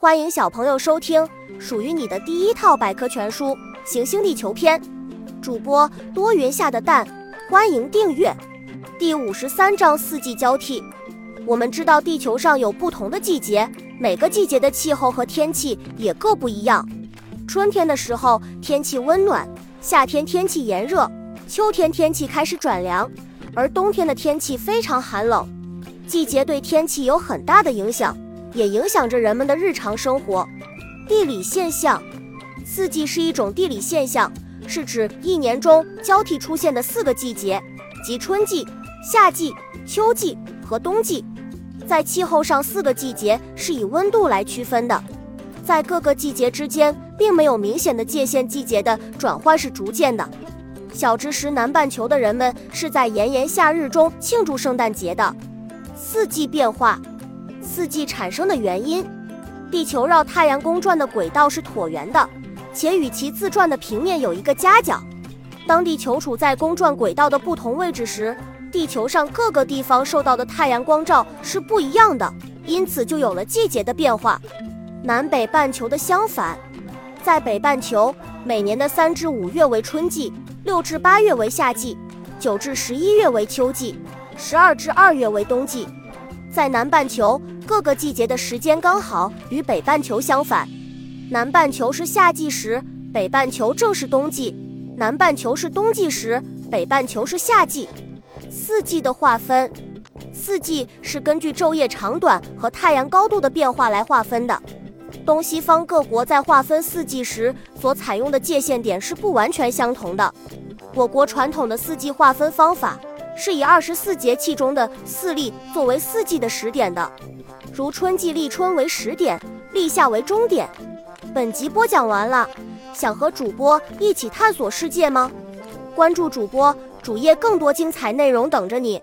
欢迎小朋友收听属于你的第一套百科全书《行星地球篇》，主播多云下的蛋，欢迎订阅。第五十三章四季交替。我们知道地球上有不同的季节，每个季节的气候和天气也各不一样。春天的时候天气温暖，夏天天气炎热，秋天天气开始转凉，而冬天的天气非常寒冷。季节对天气有很大的影响。也影响着人们的日常生活。地理现象，四季是一种地理现象，是指一年中交替出现的四个季节，即春季、夏季、秋季和冬季。在气候上，四个季节是以温度来区分的，在各个季节之间并没有明显的界限，季节的转换是逐渐的。小知识：南半球的人们是在炎炎夏日中庆祝圣诞节的。四季变化。四季产生的原因，地球绕太阳公转的轨道是椭圆的，且与其自转的平面有一个夹角。当地球处在公转轨道的不同位置时，地球上各个地方受到的太阳光照是不一样的，因此就有了季节的变化。南北半球的相反，在北半球，每年的三至五月为春季，六至八月为夏季，九至十一月为秋季，十二至二月为冬季。在南半球，各个季节的时间刚好与北半球相反。南半球是夏季时，北半球正是冬季；南半球是冬季时，北半球是夏季。四季的划分，四季是根据昼夜长短和太阳高度的变化来划分的。东西方各国在划分四季时所采用的界限点是不完全相同的。我国传统的四季划分方法。是以二十四节气中的四立作为四季的始点的，如春季立春为始点，立夏为终点。本集播讲完了，想和主播一起探索世界吗？关注主播主页，更多精彩内容等着你。